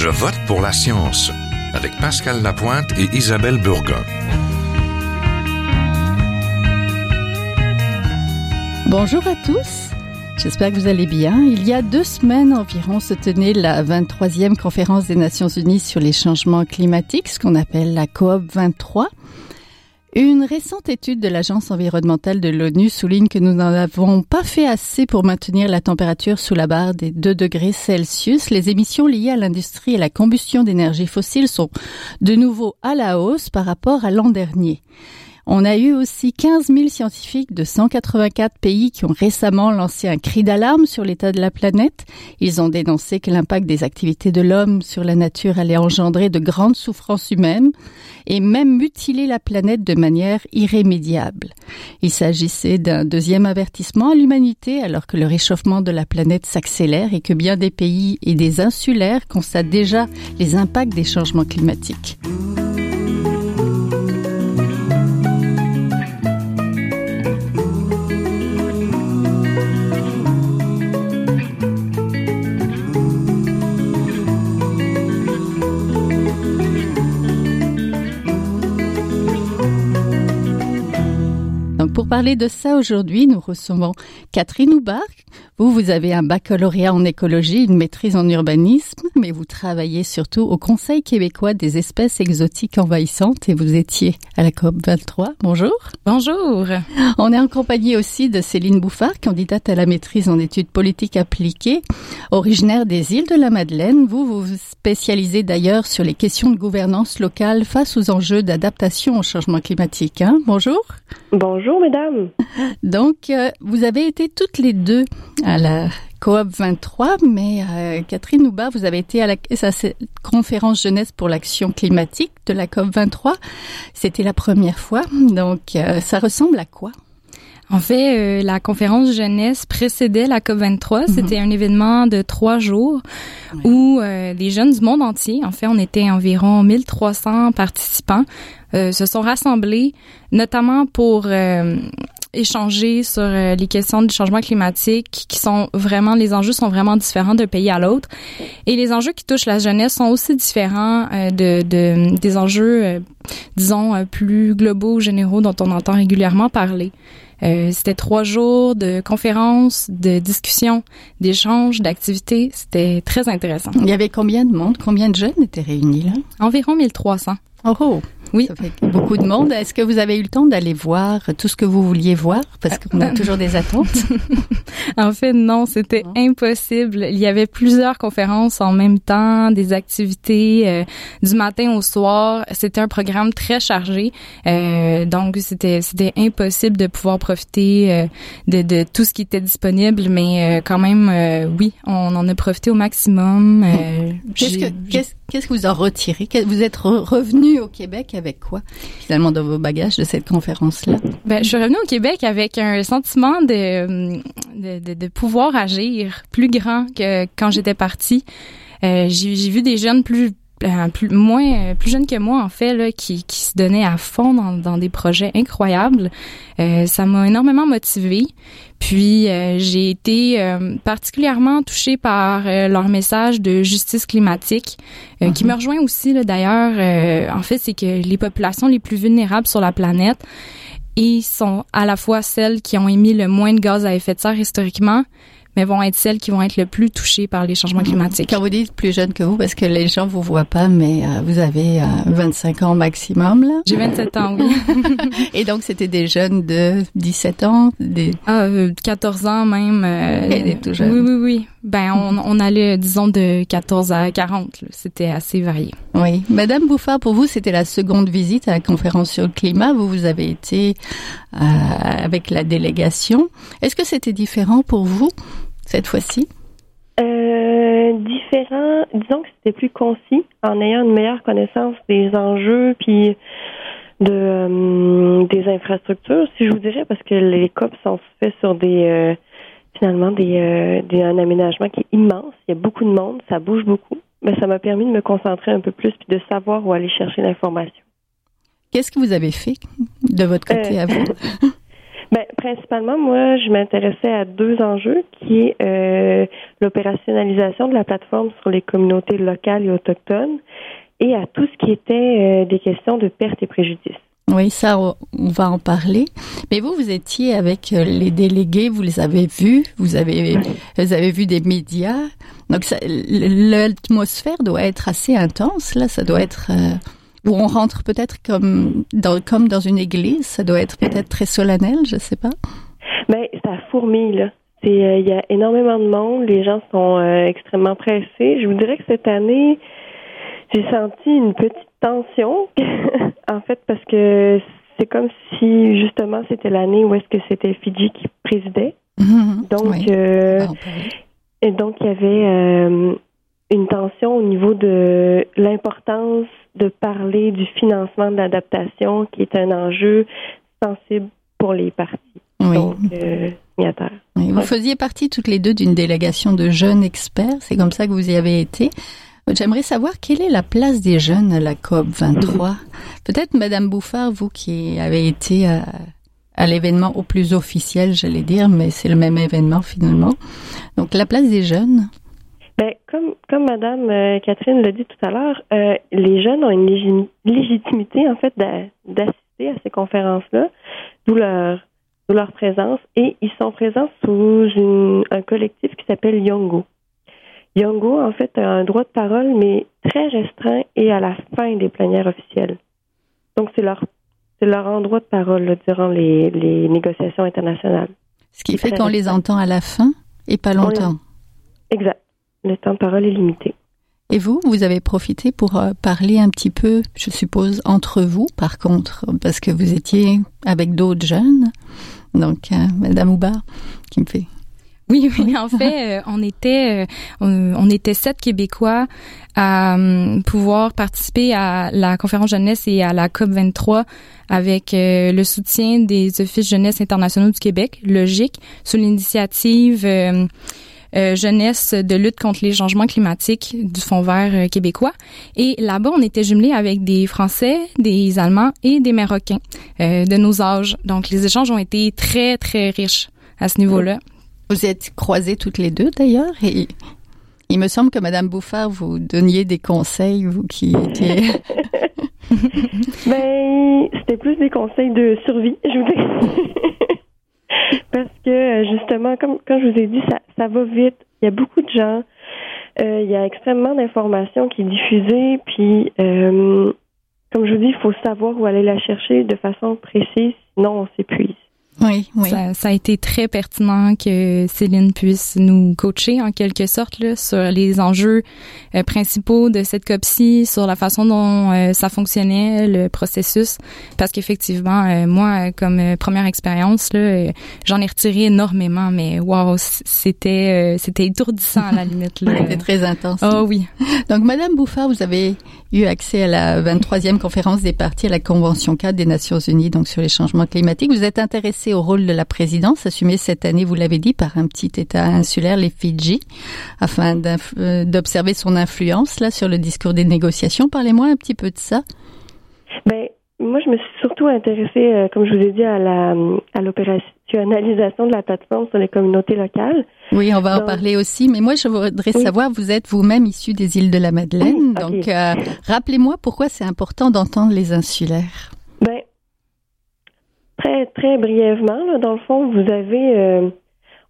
Je vote pour la science avec Pascal Lapointe et Isabelle Burgon. Bonjour à tous. J'espère que vous allez bien. Il y a deux semaines environ se tenait la 23e conférence des Nations Unies sur les changements climatiques, ce qu'on appelle la COP 23. Une récente étude de l'Agence environnementale de l'ONU souligne que nous n'en avons pas fait assez pour maintenir la température sous la barre des 2 degrés Celsius. Les émissions liées à l'industrie et la combustion d'énergie fossile sont de nouveau à la hausse par rapport à l'an dernier. On a eu aussi 15 000 scientifiques de 184 pays qui ont récemment lancé un cri d'alarme sur l'état de la planète. Ils ont dénoncé que l'impact des activités de l'homme sur la nature allait engendrer de grandes souffrances humaines et même mutiler la planète de manière irrémédiable. Il s'agissait d'un deuxième avertissement à l'humanité alors que le réchauffement de la planète s'accélère et que bien des pays et des insulaires constatent déjà les impacts des changements climatiques. Parler de ça aujourd'hui, nous recevons Catherine Houbar. Vous, vous avez un baccalauréat en écologie, une maîtrise en urbanisme, mais vous travaillez surtout au Conseil québécois des espèces exotiques envahissantes et vous étiez à la COP 23. Bonjour. Bonjour. On est en compagnie aussi de Céline Bouffard, candidate à la maîtrise en études politiques appliquées, originaire des îles de la Madeleine. Vous, vous vous spécialisez d'ailleurs sur les questions de gouvernance locale face aux enjeux d'adaptation au changement climatique. Hein? Bonjour. Bonjour, mesdames. Donc, euh, vous avez été toutes les deux à la COOP 23, mais euh, Catherine Houba, vous avez été à la conférence jeunesse pour l'action climatique de la COP 23. C'était la première fois. Donc, euh, ça ressemble à quoi? En fait, la conférence jeunesse précédait la COP23. Mhm. C'était un événement de trois jours où les jeunes du monde entier, en fait, on était environ 1300 participants, se sont rassemblés, notamment pour échanger sur euh, les questions du changement climatique qui sont vraiment les enjeux sont vraiment différents d'un pays à l'autre et les enjeux qui touchent la jeunesse sont aussi différents euh, de, de, des enjeux euh, disons plus globaux généraux dont on entend régulièrement parler. c'était trois jours de conférences, de discussions, d'échanges, d'activités. C'était très intéressant. Il y avait combien de monde, combien de jeunes étaient réunis là? Environ 1300. Oh, oh. Oui. Ça fait beaucoup de monde. Est-ce que vous avez eu le temps d'aller voir tout ce que vous vouliez voir? Parce qu'on a toujours des attentes. en fait, non, c'était impossible. Il y avait plusieurs conférences en même temps, des activités euh, du matin au soir. C'était un programme très chargé. Euh, donc, c'était, c'était impossible de pouvoir profiter euh, de, de, tout ce qui était disponible. Mais euh, quand même, oui, on en a profité au maximum. qu'est-ce, que, qu'est-ce, qu'est-ce que vous en retirez? Vous êtes revenu au Québec avec quoi, finalement, dans vos bagages de cette conférence-là? Ben, je suis revenue au Québec avec un sentiment de, de, de, pouvoir agir plus grand que quand j'étais partie. Euh, j'ai vu des jeunes plus euh, plus moins euh, plus jeunes que moi en fait là qui, qui se donnaient à fond dans, dans des projets incroyables. Euh, ça m'a énormément motivée. Puis euh, j'ai été particulièrement touchée par leur message de justice climatique qui mhm. me rejoint aussi d'ailleurs. En fait c'est que les populations les plus vulnérables sur la planète et sont à la fois celles qui ont émis le moins de gaz à effet de serre historiquement mais vont être celles qui vont être le plus touchées par les changements climatiques. Quand vous dites plus jeune que vous, parce que les gens vous voient pas, mais euh, vous avez 25 euh, ans maximum, là? J'ai 27 ans, oui. Et donc, c'était des jeunes de 17 ans? Des... Ah, 14 euh, ans même. Euh, tout jeune. Oui, oui, oui. Ben, on, on allait, disons, de 14 à 40. C'était assez varié. Oui. Madame Bouffard, pour vous, c'était la seconde visite à la conférence sur le climat. Vous, vous avez été avec la délégation. Est-ce que c'était différent pour vous? Cette fois-ci? Euh, différent, disons que c'était plus concis en ayant une meilleure connaissance des enjeux puis de euh, des infrastructures, si je vous dirais, parce que les COP sont faits sur des euh, finalement des, des un aménagement qui est immense. Il y a beaucoup de monde, ça bouge beaucoup. Mais ça m'a permis de me concentrer un peu plus puis de savoir où aller chercher l'information. Qu'est-ce que vous avez fait de votre côté à vous? Ben, principalement, moi, je m'intéressais à deux enjeux, qui est euh, l'opérationnalisation de la plateforme sur les communautés locales et autochtones et à tout ce qui était des questions de perte et préjudice. Oui, ça, on va en parler. Mais vous, vous étiez avec les délégués, vous les avez vus, vous avez, vous avez vu des médias. Donc, l'atmosphère doit être assez intense, là. Ça doit être où on rentre peut-être comme dans, comme dans une église. Ça doit être peut-être très solennel, je sais pas. Mais ben, ça fourmille, là. Euh, il y a énormément de monde. Les gens sont euh, extrêmement pressés. Je vous dirais que cette année, j'ai senti une petite tension, en fait, parce que c'est comme si justement c'était l'année où est-ce que c'était Fidji qui présidait. Mm-hmm. Donc, euh, et donc il y avait une tension au niveau de l'importance de parler du financement de l'adaptation, qui est un enjeu sensible pour les partis. Oui. Donc, euh, Vous faisiez partie toutes les deux d'une délégation de jeunes experts. C'est comme ça que vous y avez été. J'aimerais savoir quelle est la place des jeunes à la COP 23. Peut-être, Madame Bouffard, vous qui avez été à, à l'événement au plus officiel, j'allais dire, mais c'est le même événement finalement. Donc, la place des jeunes. Ben, comme, comme Madame euh, Catherine l'a dit tout à l'heure, euh, les jeunes ont une légitimité, en fait, d'assister à ces conférences-là, d'où leur, leur présence, et ils sont présents sous une, un collectif qui s'appelle Yongo. Yongo, en fait, a un droit de parole, mais très restreint et à la fin des plénières officielles. Donc, c'est leur, c'est leur endroit de parole durant les, les négociations internationales. Ce qui fait qu'on les entend à la fin et pas longtemps. Exact le temps de parole est limité. Et vous, vous avez profité pour euh, parler un petit peu, je suppose, entre vous, par contre, parce que vous étiez avec d'autres jeunes. Donc, euh, Madame Oubar, qui me fait. Oui, oui, en fait, euh, on était on, était sept Québécois à pouvoir participer à la conférence jeunesse et à la COP 23 avec le soutien des offices jeunesse internationaux du Québec, logique, sous l'initiative euh, jeunesse de lutte contre les changements climatiques du Fonds vert euh, québécois. Et là-bas, on était jumelés avec des Français, des Allemands et des Marocains euh, de nos âges. Donc, les échanges ont été très, très riches à ce niveau-là. Vous êtes croisés toutes les deux, d'ailleurs, et il me semble que Madame Bouffard, vous donniez des conseils, vous qui étiez... ben, c'était plus des conseils de survie, je vous Parce que euh, justement, comme, je vous ai dit, ça, va vite. Il y a beaucoup de gens. Euh, il y a extrêmement d'informations qui est diffusée. Puis, euh, comme je vous dis, il faut savoir où aller la chercher de façon précise, sinon on s'épuise. Oui, oui. Ça, ça, a été très pertinent que Céline puisse nous coacher en quelque sorte là, sur les enjeux euh, principaux de cette COPSI, sur la façon dont euh, ça fonctionnait, le processus. Parce qu'effectivement, euh, moi, comme première expérience, là, j'en ai retiré énormément, mais wow, c'était c'était étourdissant à la limite. C'était très intense. Oh oui. Donc, Madame Bouffard, vous avez eu accès à la 23e conférence des partis à la Convention 4 des Nations Unies, donc sur les changements climatiques. Vous êtes au rôle de la présidence, assumé cette année, vous l'avez dit, par un petit État insulaire, les Fidji, afin euh, d'observer son influence là sur le discours des négociations. Parlez-moi un petit peu de ça. Ben, moi, je me suis surtout intéressée, euh, comme je vous ai dit, à la à l'opérationnalisation de la plateforme sur les communautés locales. Oui, on va en parler aussi. Mais moi, je voudrais savoir, vous êtes vous-même issu des îles de la Madeleine. donc, euh, rappelez-moi pourquoi c'est important d'entendre les insulaires. Ben, Très, brièvement, dans le fond, vous avez, euh,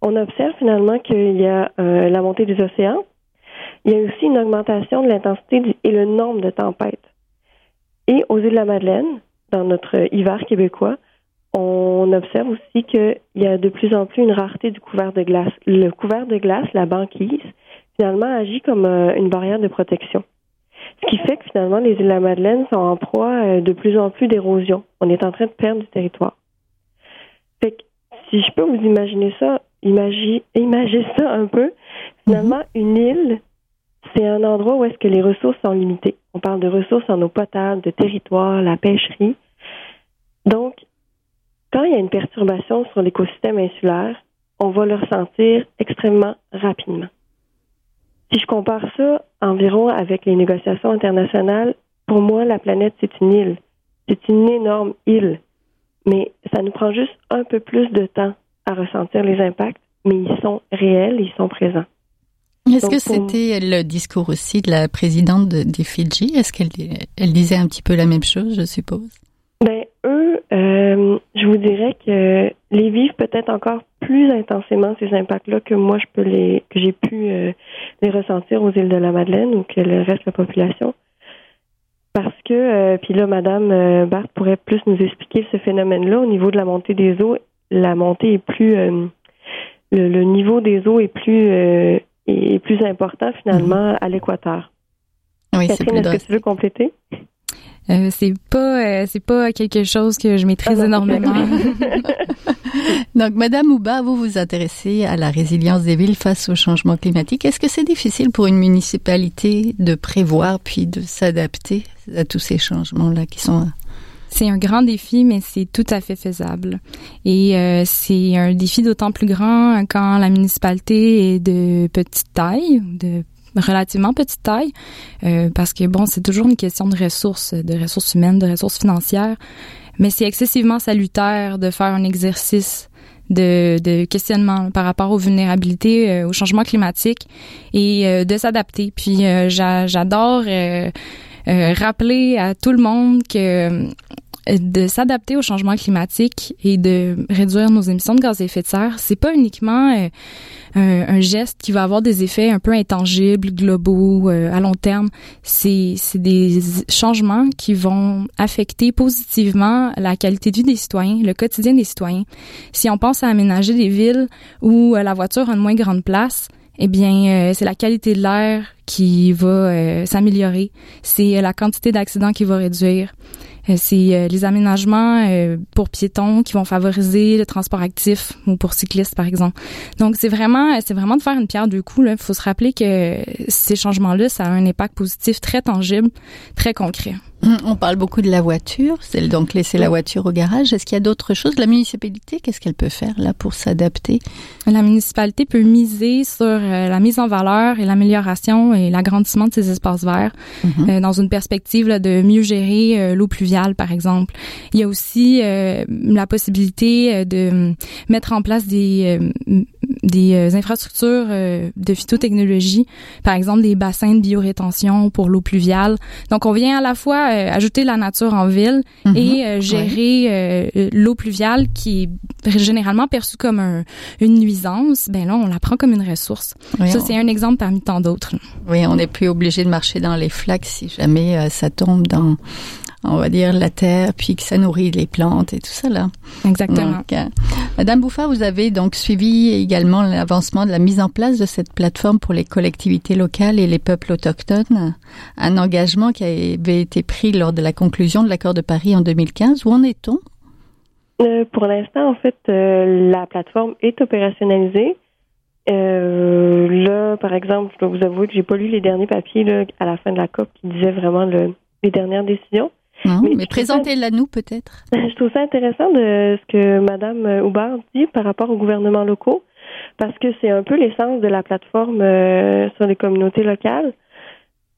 on observe finalement qu'il y a euh, la montée des océans. Il y a aussi une augmentation de l'intensité et le nombre de tempêtes. Et aux îles de la Madeleine, dans notre hiver québécois, on observe aussi qu'il y a de plus en plus une rareté du couvert de glace. Le couvert de glace, la banquise, finalement agit comme euh, une barrière de protection. Ce qui fait que finalement, les îles de la Madeleine sont en proie de plus en plus d'érosion. On est en train de perdre du territoire. Fait que si je peux vous imaginer ça, imaginer, ça un peu, finalement, mhm. une île, c'est un endroit où est-ce que les ressources sont limitées. On parle de ressources en eau potable, de territoire, la pêcherie. Donc, quand il y a une perturbation sur l'écosystème insulaire, on va le ressentir extrêmement rapidement. Si je compare ça environ avec les négociations internationales, pour moi, la planète, c'est une île. C'est une énorme île mais ça nous prend juste un peu plus de temps à ressentir les impacts, mais ils sont réels, ils sont présents. Est-ce que c'était le discours aussi de la présidente des Fidji? Est-ce qu'elle elle disait un petit peu la même chose, je suppose? Ben eux, euh, je vous dirais que les vivent peut-être encore plus intensément ces impacts-là que moi je peux les que j'ai pu euh, les ressentir aux îles de la Madeleine ou que le reste de la population. Parce que euh, puis là, Madame Barthes pourrait plus nous expliquer ce phénomène-là au niveau de la montée des eaux. La montée est plus le, niveau des eaux est plus est plus important finalement mhm. à l'équateur. Oui, Catherine, est-ce que tu veux compléter? Euh, c'est pas euh, c'est pas quelque chose que je maîtrise ah, énormément. Donc madame Ouba, vous vous intéressez à la résilience des villes face au changement climatique. Est-ce que c'est difficile pour une municipalité de prévoir puis de s'adapter à tous ces changements là qui sont c'est un grand défi, mais c'est tout à fait faisable. Et euh, c'est un défi d'autant plus grand quand la municipalité est de petite taille, de relativement petite taille, euh, parce que bon, c'est toujours une question de ressources, de ressources humaines, de ressources financières, mais c'est excessivement salutaire de faire un exercice de, de questionnement par rapport aux vulnérabilités, euh, au changement climatique et de s'adapter. Puis j'adore euh, rappeler à tout le monde que euh, de s'adapter au changement climatique et de réduire nos émissions de gaz à effet de serre, c'est pas uniquement euh, un, geste qui va avoir des effets un peu intangibles, globaux, à long terme. C'est des changements qui vont affecter positivement la qualité de vie des citoyens, le quotidien des citoyens. Si on pense à aménager des villes où la voiture a une moins grande place, eh bien, euh, c'est la qualité de l'air qui va euh, s'améliorer. C'est euh, la quantité d'accidents qui va réduire. C'est les aménagements pour piétons qui vont favoriser le transport actif ou pour cyclistes, par exemple. Donc, c'est vraiment, c'est vraiment de faire une pierre deux coups. Il faut se rappeler que ces changements-là, ça a un impact positif très tangible, très concret. On parle beaucoup de la voiture, c'est donc laisser la voiture au garage. Est-ce qu'il y a d'autres choses? La municipalité, qu'est-ce qu'elle peut faire là pour s'adapter? La municipalité peut miser sur euh, la mise en valeur et l'amélioration et l'agrandissement de ses espaces verts mhm. euh, dans une perspective de mieux gérer euh, l'eau pluviale, par exemple. Il y a aussi la possibilité de mettre en place des des infrastructures de phytotechnologie, par exemple des bassins de biorétention pour l'eau pluviale. Donc on vient à la fois euh, ajouter la nature en ville mhm. et euh, gérer euh, l'eau pluviale qui est généralement perçue comme une nuisance, ben là on la prend comme une ressource. ça c'est un exemple parmi tant d'autres. Oui, on n'est plus obligé de marcher dans les flaques si jamais ça tombe dans on va dire, la terre, puis que ça nourrit les plantes et tout ça là. Exactement. Euh, Madame Bouffard, vous avez donc suivi également l'avancement de la mise en place de cette plateforme pour les collectivités locales et les peuples autochtones, un engagement qui avait été pris lors de la conclusion de l'accord de Paris en 2015. Où en est-on? Euh, Pour l'instant, en fait, euh, la plateforme est opérationnalisée. là, par exemple, je dois vous avouer que j'ai pas lu les derniers papiers là, à la fin de la COP qui disaient vraiment le, les dernières décisions. Non, mais, présentez-la nous peut-être. Je trouve ça intéressant de ce que Mme Houbard dit par rapport aux gouvernements locaux, parce que c'est un peu l'essence de la plateforme euh, sur les communautés locales.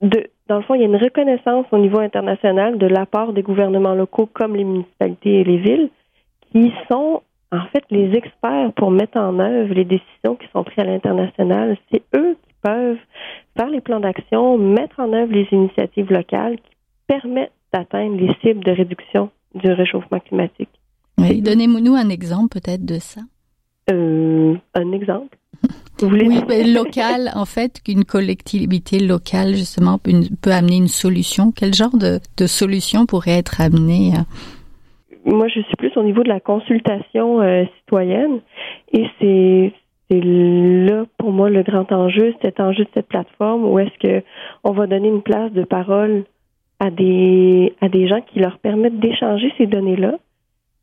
Dans le fond, il y a une reconnaissance au niveau international de l'apport des gouvernements locaux comme les municipalités et les villes, qui sont en fait les experts pour mettre en œuvre les décisions qui sont prises à l'international. C'est eux qui peuvent faire les plans d'action, mettre en œuvre les initiatives locales qui permettent d'atteindre les cibles de réduction du réchauffement climatique. Oui, donnez-nous un exemple peut-être de ça. Euh, un exemple? Vous voulez oui, ben, local, en fait, qu'une collectivité locale, justement, peut, amener une solution. Quel genre de, solution pourrait être amenée Moi, je suis plus au niveau de la consultation euh, citoyenne et c'est là pour moi le grand enjeu, cet enjeu de cette plateforme où est-ce que on va donner une place de parole à des, à des gens qui leur permettent d'échanger ces données-là,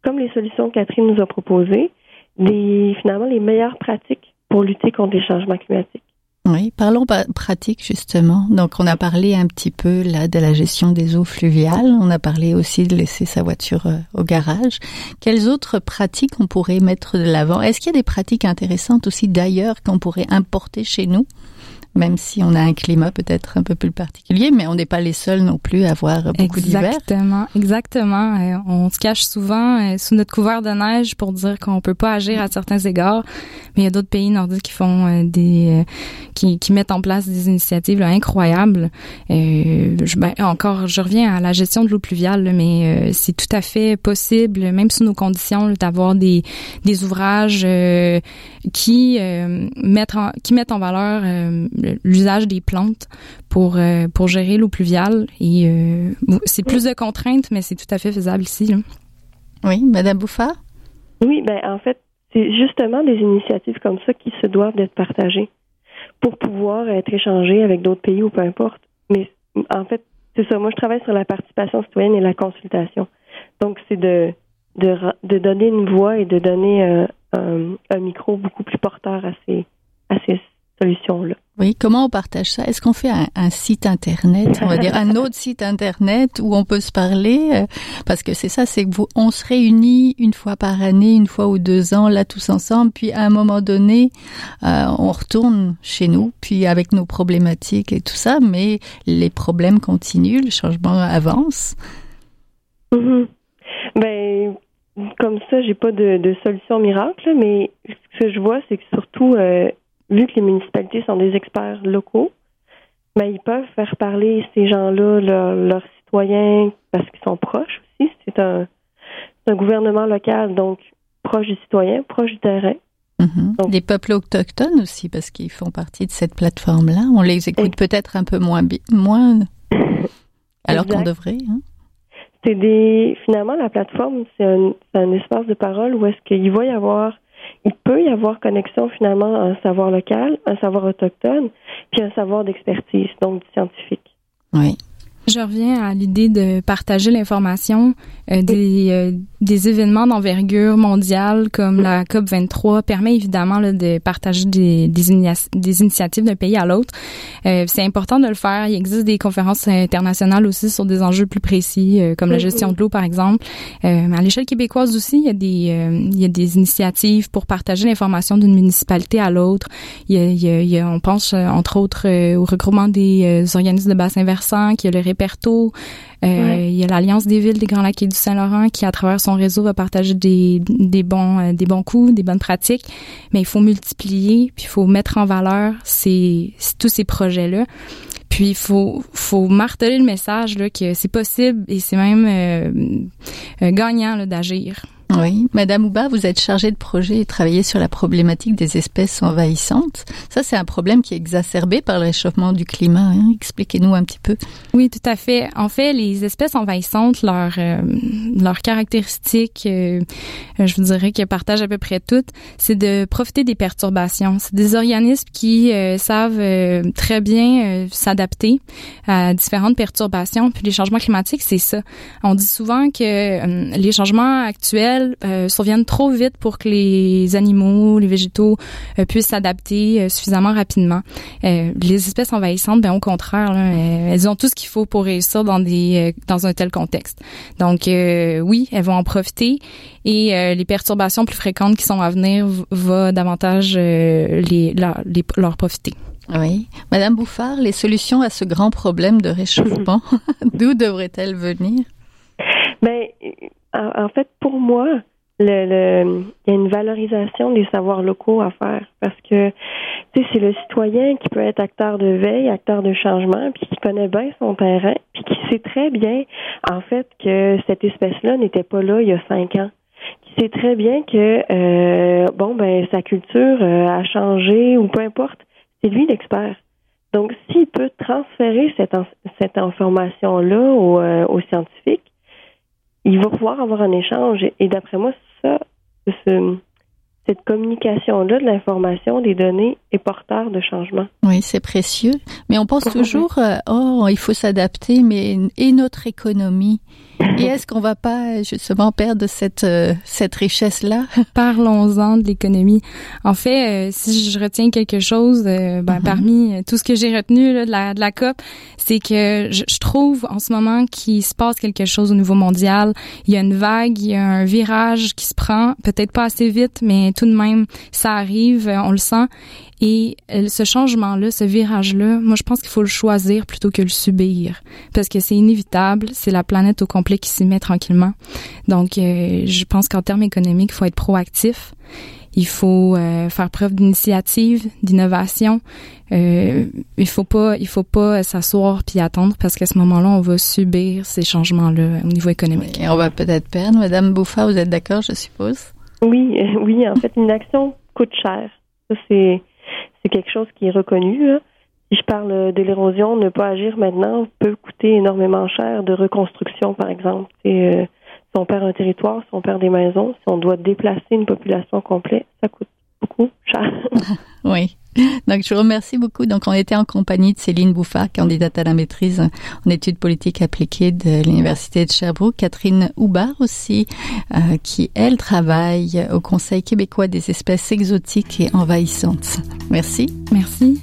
comme les solutions que Catherine nous a proposées, des, finalement les meilleures pratiques pour lutter contre les changements climatiques. Oui, parlons pratique justement. Donc on a parlé un petit peu là de la gestion des eaux fluviales, on a parlé aussi de laisser sa voiture euh, au garage. Quelles autres pratiques on pourrait mettre de l'avant? Est-ce qu'il y a des pratiques intéressantes aussi d'ailleurs qu'on pourrait importer chez nous? Même si on a un climat peut-être un peu plus particulier, mais on n'est pas les seuls non plus à avoir beaucoup d'hiver. Exactement, exactement. Euh, on se cache souvent euh, sous notre couvert de neige pour dire qu'on peut pas agir à certains égards, mais il y a d'autres pays nordiques qui font euh, des, qui, qui, mettent en place des initiatives incroyables. Je, ben, encore, je reviens à la gestion de l'eau pluviale, mais c'est tout à fait possible, même sous nos conditions, d'avoir des, des ouvrages qui mettent en, qui mettent en valeur l'usage des plantes pour euh, pour gérer l'eau pluviale et euh, c'est plus de contraintes mais c'est tout à fait faisable ici. Oui, madame Bouffard? Oui, ben en fait, c'est justement des initiatives comme ça qui se doivent d'être partagées pour pouvoir être échangées avec d'autres pays ou peu importe. Mais en fait, c'est ça. Moi, je travaille sur la participation citoyenne et la consultation. Donc, c'est de, de, de donner une voix et de donner euh, un, un, micro beaucoup plus porteur à ces, à ces solutions-là. Oui, comment on partage ça? Est-ce qu'on fait un, site internet, on va dire un autre site internet où on peut se parler? Euh, Parce que c'est ça, c'est que vous, on se réunit une fois par année, une fois ou deux ans, là tous ensemble, puis à un moment donné, euh, on retourne chez nous, puis avec nos problématiques et tout ça, mais les problèmes continuent, le changement avance. Mm-hmm. Ben, comme ça, j'ai pas de, solution miracle, mais ce que je vois, c'est que surtout euh, vu que les municipalités sont des experts locaux, ben, ils peuvent faire parler ces gens-là, leurs citoyens, parce qu'ils sont proches aussi. C'est un, un, gouvernement local, donc proche du citoyen, proche du terrain. Des peuples autochtones aussi, parce qu'ils font partie de cette plateforme-là. On les écoute peut-être un peu moins, moins alors qu'on devrait. Hein? C'est des finalement la plateforme, c'est un, un, espace de parole où est-ce qu'il va y avoir il peut y avoir connexion finalement à un savoir local, un savoir autochtone, puis un savoir d'expertise, donc scientifique. Oui. Je reviens à l'idée de partager l'information euh, des, euh, des événements d'envergure mondiale comme la COP 23 permet évidemment là, de partager des, des, des initiatives d'un pays à l'autre. Euh, c'est important de le faire. Il existe des conférences internationales aussi sur des enjeux plus précis comme la gestion de l'eau par exemple. mais à l'échelle québécoise aussi, il y a des il y a des initiatives pour partager l'information d'une municipalité à l'autre. Il, il, il y a, on pense entre autres au regroupement des organismes de bassin versant, qui a le Réperto, euh, il y a l'Alliance des villes des Grands Lacs et du Saint-Laurent qui, à travers son réseau, va partager des, des bons euh, des bons coups, des bonnes pratiques. Mais il faut multiplier, puis il faut mettre en valeur ces, tous ces projets-là. Puis il faut faut marteler le message là que c'est possible et c'est même euh, gagnant d'agir. Oui, Madame Ouba, vous êtes chargée de projet et travaillez sur la problématique des espèces envahissantes. Ça, c'est un problème qui est exacerbé par le réchauffement du climat. Hein. Expliquez-nous un petit peu. Oui, tout à fait. En fait, les espèces envahissantes, leurs euh, leurs caractéristiques, euh, je vous dirais qu'elles partagent à peu près toutes, c'est de profiter des perturbations. C'est des organismes qui euh, savent très bien s'adapter à différentes perturbations. Puis les changements climatiques, c'est ça. On dit souvent que les changements actuels euh, surviennent trop vite pour que les animaux, les végétaux euh, puissent s'adapter euh, suffisamment rapidement. Euh, les espèces envahissantes, ben au contraire, là, elles ont tout ce qu'il faut pour réussir dans des dans un tel contexte. Donc oui, elles vont en profiter et les perturbations plus fréquentes qui sont à venir vont davantage les, les, leur profiter. Oui. Madame Bouffard, les solutions à ce grand problème de réchauffement, d'où devraient-elles venir? Ben, en, fait, pour moi, il y a une valorisation des savoirs locaux à faire parce que tu sais c'est le citoyen qui peut être acteur de veille, acteur de changement, puis qui connaît bien son terrain, puis qui sait très bien en fait que cette espèce-là n'était pas là il y a cinq ans, qui sait très bien que euh, bon ben sa culture euh, a changé ou peu importe, c'est lui l'expert. Donc s'il peut transférer cette cette information là aux, euh, aux scientifiques il va pouvoir avoir un échange. Et d'après moi, ça, cette communication-là de l'information, des données, est porteur de changement. Oui, c'est précieux. Mais on pense toujours, euh, oh, il faut s'adapter, mais et notre économie et est-ce qu'on va pas justement perdre cette euh, cette richesse là Parlons-en de l'économie. En fait, euh, si je retiens quelque chose, ben, mm-hmm. parmi tout ce que j'ai retenu là, de, la, de la COP, c'est que je, je, trouve en ce moment qu'il se passe quelque chose au niveau mondial. Il y a une vague, il y a un virage qui se prend, peut-être pas assez vite, mais tout de même, ça arrive, on le sent. Et ce changement-là, ce virage-là, moi, je pense qu'il faut le choisir plutôt que le subir, parce que c'est inévitable. C'est la planète au complet qui s'y met tranquillement. Donc, je pense qu'en termes économiques, il faut être proactif. Il faut euh, faire preuve d'initiative, d'innovation. Euh, il faut pas, il faut pas s'asseoir puis attendre parce qu'à ce moment-là, on va subir ces changements-là au niveau économique. On va peut-être perdre. Madame Bouffa, vous êtes d'accord, je suppose? Oui, oui. En fait, une action coûte cher. C'est quelque chose qui est reconnu. Si je parle de l'érosion, ne pas agir maintenant peut coûter énormément cher de reconstruction, par exemple. Euh, si on perd un territoire, si on perd des maisons, si on doit déplacer une population complète, ça coûte beaucoup cher. oui. Donc, je vous remercie beaucoup. Donc, on était en compagnie de Céline Bouffard, candidate à la maîtrise en études politiques appliquées de l'Université de Sherbrooke. Catherine Houbar aussi, euh, qui, elle, travaille au Conseil québécois des espèces exotiques et envahissantes. Merci. Merci.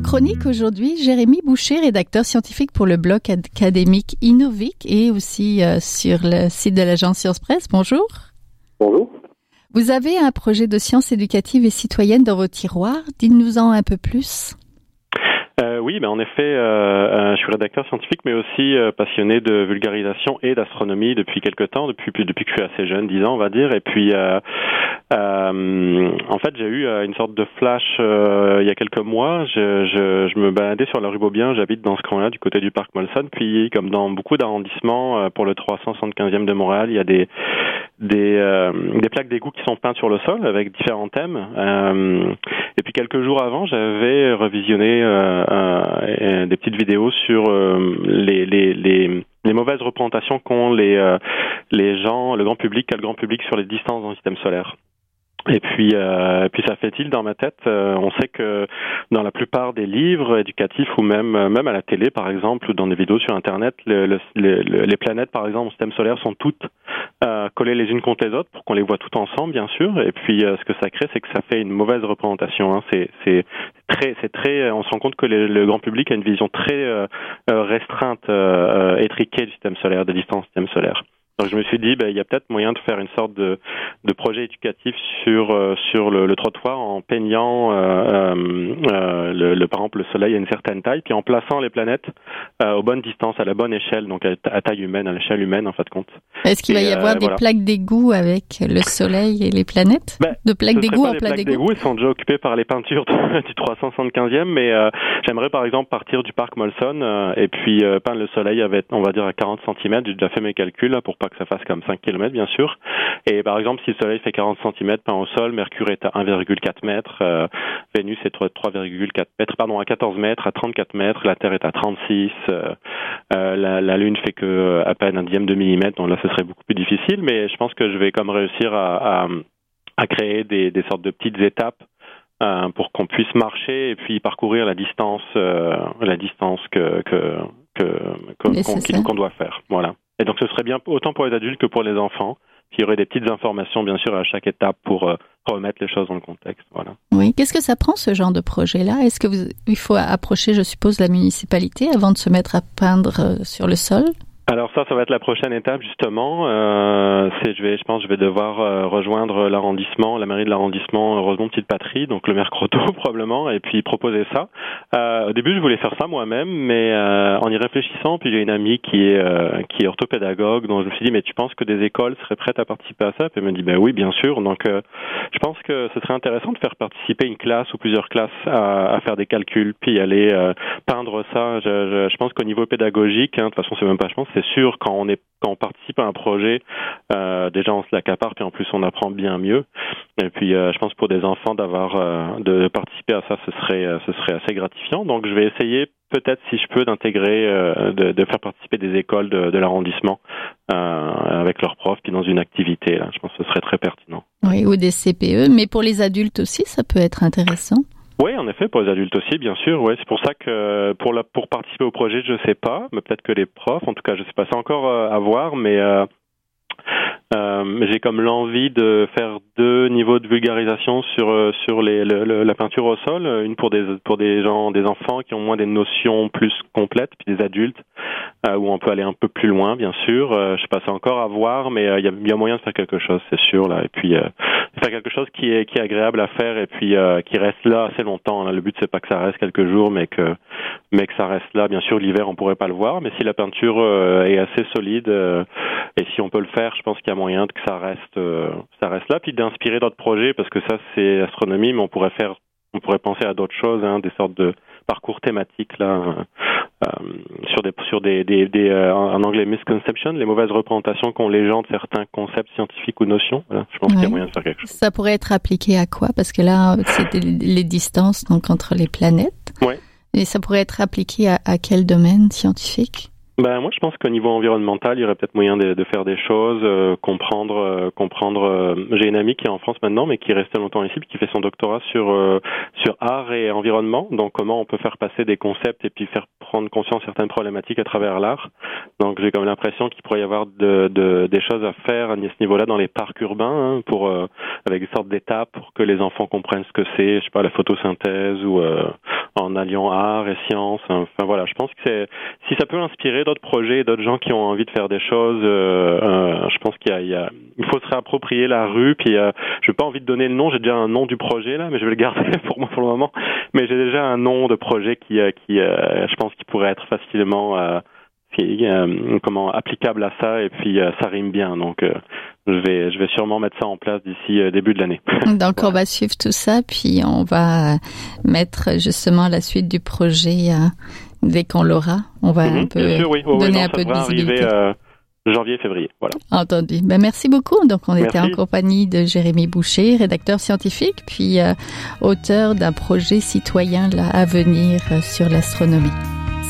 Chronique aujourd'hui, Jérémy Boucher, rédacteur scientifique pour le blog académique Innovic et aussi euh, sur le site de l'agence Science Presse. Bonjour. Bonjour. Vous avez un projet de sciences éducatives et citoyennes dans vos tiroirs. Dites-nous-en un peu plus. Euh, oui, ben en effet, euh, euh, je suis rédacteur scientifique, mais aussi euh, passionné de vulgarisation et d'astronomie depuis quelques temps, depuis depuis que je suis assez jeune, 10 ans, on va dire. Et puis, en fait, j'ai eu une sorte de flash il y a quelques mois. Je, je, je, me baladais sur la rue Beaubien, j'habite dans ce coin-là, du côté du parc Molson. Puis, comme dans beaucoup d'arrondissements, pour le 375e de Montréal, il y a des des, des plaques d'égout qui sont peintes sur le sol avec différents thèmes. et puis quelques jours avant, j'avais revisionné euh, des petites vidéos sur euh, les, les, les, les, mauvaises représentations qu'ont les, euh, les gens, le grand public, qu'a le grand public sur les distances dans le système solaire. Et puis, euh, puis ça fait-il dans ma tête. on sait que dans la plupart des livres éducatifs ou même même à la télé, par exemple, ou dans des vidéos sur Internet, le, le, les planètes, par exemple, au système solaire, sont toutes euh, collées les unes contre les autres pour qu'on les voit toutes ensemble, bien sûr. Et puis, ce que ça crée, c'est que ça fait une mauvaise représentation. Hein. C'est très, c'est très, on se rend compte que le, grand public a une vision très euh, euh, restreinte, euh, étriquée du système solaire, des distances du système solaire. Donc je me suis dit, ben, il y a peut-être moyen de faire une sorte de, de projet éducatif sur euh, sur le, le, trottoir en peignant euh, euh, le, le, par exemple le Soleil à une certaine taille, puis en plaçant les planètes euh, aux bonnes distances, à la bonne échelle, donc à, taille humaine, à l'échelle humaine en fait compte. Est-ce qu'il va y avoir des plaques d'égout avec le Soleil et les planètes ben, De plaques d'égout en plaques d'égout Ils sont déjà occupés par les peintures du 375e, mais j'aimerais par exemple partir du parc Molson et puis peindre le Soleil avec, on va dire, à 40 cm. J'ai déjà fait mes calculs là, pour pas que ça fasse comme 5 km bien sûr. Et par exemple, si le Soleil fait 40 cm peint au sol, Mercure est à 1,4 mètres, euh, Vénus est à 3,4 mètres, pardon, à 14 mètres, à 34 mètres, la Terre est à 36, euh, euh, la, la, Lune fait que à peine un dixième de millimètre, donc là ce serait beaucoup plus difficile, mais je pense que je vais comme réussir à, à, à créer des, des sortes de petites étapes euh, pour qu'on puisse marcher et puis parcourir la distance, euh, la distance que que que qu'on doit faire. Voilà. Et donc ce serait bien autant pour les adultes que pour les enfants. Il y aurait des petites informations, bien sûr, à chaque étape pour euh, remettre les choses dans le contexte. Voilà. Oui. Qu'est-ce que ça prend ce genre de projet-là? Est-ce que il faut approcher, je suppose, la municipalité avant de se mettre à peindre euh, sur le sol? Alors ça, ça va être la prochaine étape justement. Euh, je vais, je pense, je vais devoir euh, rejoindre l'arrondissement, la mairie de l'arrondissement Rosemont Petite Patrie, donc le maire Croteau probablement, et puis proposer ça. Euh, au début, je voulais faire ça moi-même, mais euh, en y réfléchissant, puis j'ai une amie qui est euh, qui est orthopédagogue, donc je me suis dit, mais tu penses que des écoles seraient prêtes à participer à ça? Puis elle me dit, ben oui, bien sûr. Donc je pense que ce serait intéressant de faire participer une classe ou plusieurs classes à, à faire des calculs, puis aller peindre ça. Je, je, je pense qu'au niveau pédagogique, hein, de toute façon, c'est même pas, je pense, c'est sûr quand on est quand on participe à un projet, euh, déjà on se l'accapare puis en plus on apprend bien mieux. Et puis euh, je pense pour des enfants d'avoir euh, de participer à ça, ce serait ce serait assez gratifiant. Donc je vais essayer peut-être si je peux d'intégrer de, faire participer des écoles de, l'arrondissement avec leurs profs puis dans une activité. Je pense que ce serait très pertinent. Oui, ou des CPE, mais pour les adultes aussi, ça peut être intéressant. Oui, en effet, pour les adultes aussi, bien sûr. Ouais, c'est pour ça que pour la, pour participer au projet, je sais pas, mais peut-être que les profs, en tout cas, je sais pas, c'est encore euh, à voir, mais euh, Euh, j'ai comme l'envie de faire deux niveaux de vulgarisation sur euh, sur la peinture au sol, une pour des pour des gens, des enfants qui ont moins des notions plus complètes, puis des adultes euh, où on peut aller un peu plus loin, bien sûr. je sais pas, c'est encore à voir, mais il y a, y, moyen de faire quelque chose, c'est sûr là. Et puis faire quelque chose qui est qui est agréable à faire et puis qui reste là assez longtemps. Là. Le but c'est pas que ça reste quelques jours, mais que mais que ça reste là. Bien sûr, l'hiver on pourrait pas le voir, mais si la peinture est assez solide et si on peut le faire, je pense qu'il y a moyen que ça reste, euh, ça reste là, puis d'inspirer d'autres projets parce que ça c'est astronomie, mais on pourrait faire, on pourrait penser à d'autres choses, hein, des sortes de parcours thématiques là, euh, euh, sur des sur des, des, des en anglais misconception, les mauvaises représentations qu'ont les gens de certains concepts scientifiques ou notions. Voilà, je pense qu'il y a moyen de faire quelque chose. Ça pourrait être appliqué à quoi? Parce que là, c'est les distances donc entre les planètes. Ouais. Et ça pourrait être appliqué à, à quel domaine scientifique? Ben, moi, je pense qu'au niveau environnemental, il y aurait peut-être moyen de, de, faire des choses, euh, comprendre, euh, comprendre. Euh, j'ai une amie qui est en France maintenant, mais qui restait longtemps ici, puis qui fait son doctorat sur sur art et environnement. Donc, comment on peut faire passer des concepts et puis faire prendre conscience certaines problématiques à travers l'art. Donc, j'ai comme l'impression qu'il pourrait y avoir de, de, des choses à faire à ce niveau-là dans les parcs urbains, hein, pour avec des sortes d'étapes pour que les enfants comprennent ce que c'est, je sais pas, la photosynthèse ou en alliant art et science. Enfin voilà, je pense que si ça peut inspirer d'autres projets, d'autres gens qui ont envie de faire des choses. Euh, euh, je pense qu'il y, a, il faut se réapproprier la rue. Puis, euh, je n'ai pas envie de donner le nom. J'ai déjà un nom du projet là, mais je vais le garder pour moi pour le moment. Mais j'ai déjà un nom de projet qui, qui, je pense, qui pourrait être facilement comment applicable à ça et puis ça rime bien donc je vais je vais sûrement mettre ça en place d'ici début de l'année. Donc on va suivre tout ça puis on va mettre justement la suite du projet dès qu'on l'aura, on va mhm, un peu donner un peu de visibilité. Arriver, euh, janvier, février, voilà. Entendu. Ben, merci beaucoup. Donc, on était en compagnie de Jérémy Boucher, rédacteur scientifique, puis euh, auteur d'un projet citoyen là, à venir euh, sur l'astronomie.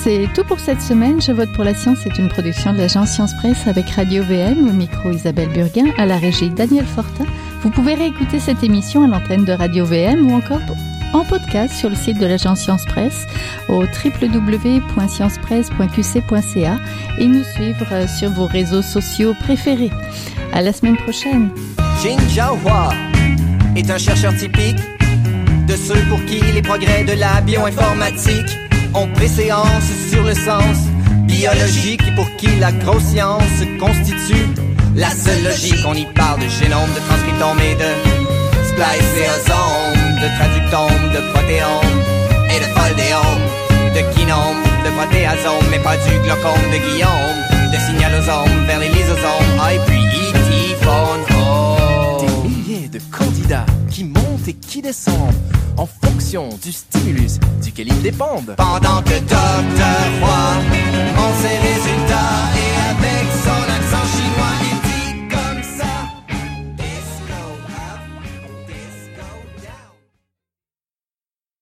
C'est tout pour cette semaine. Je vote pour la science. C'est une production de l'agence Science Presse avec Radio VM, au micro Isabelle Burguin, à la régie Daniel Fortin. Vous pouvez réécouter cette émission à l'antenne de Radio VM ou encore en podcast sur le site de l'agence Science Presse au www.sciencepresse.qc.ca et nous suivre sur vos réseaux sociaux préférés. À la semaine prochaine. Jin Jiahua est un chercheur typique de ceux pour qui les progrès de la bioinformatique ont préséance sur le sens biologique et pour qui la grosse science constitue la seule logique. On y parle de génome, de transcriptome et de spliceosome de traductome, de protéome et de foldéome, de kinome, de protéasome, mais pas du glaucome de Guillaume, de signalosome vers les lysosomes, ah, et puis home. Des milliers de candidats qui montent et qui descendent en fonction du stimulus duquel ils dépendent. Pendant que Docteur Roy en ses résultats et avec son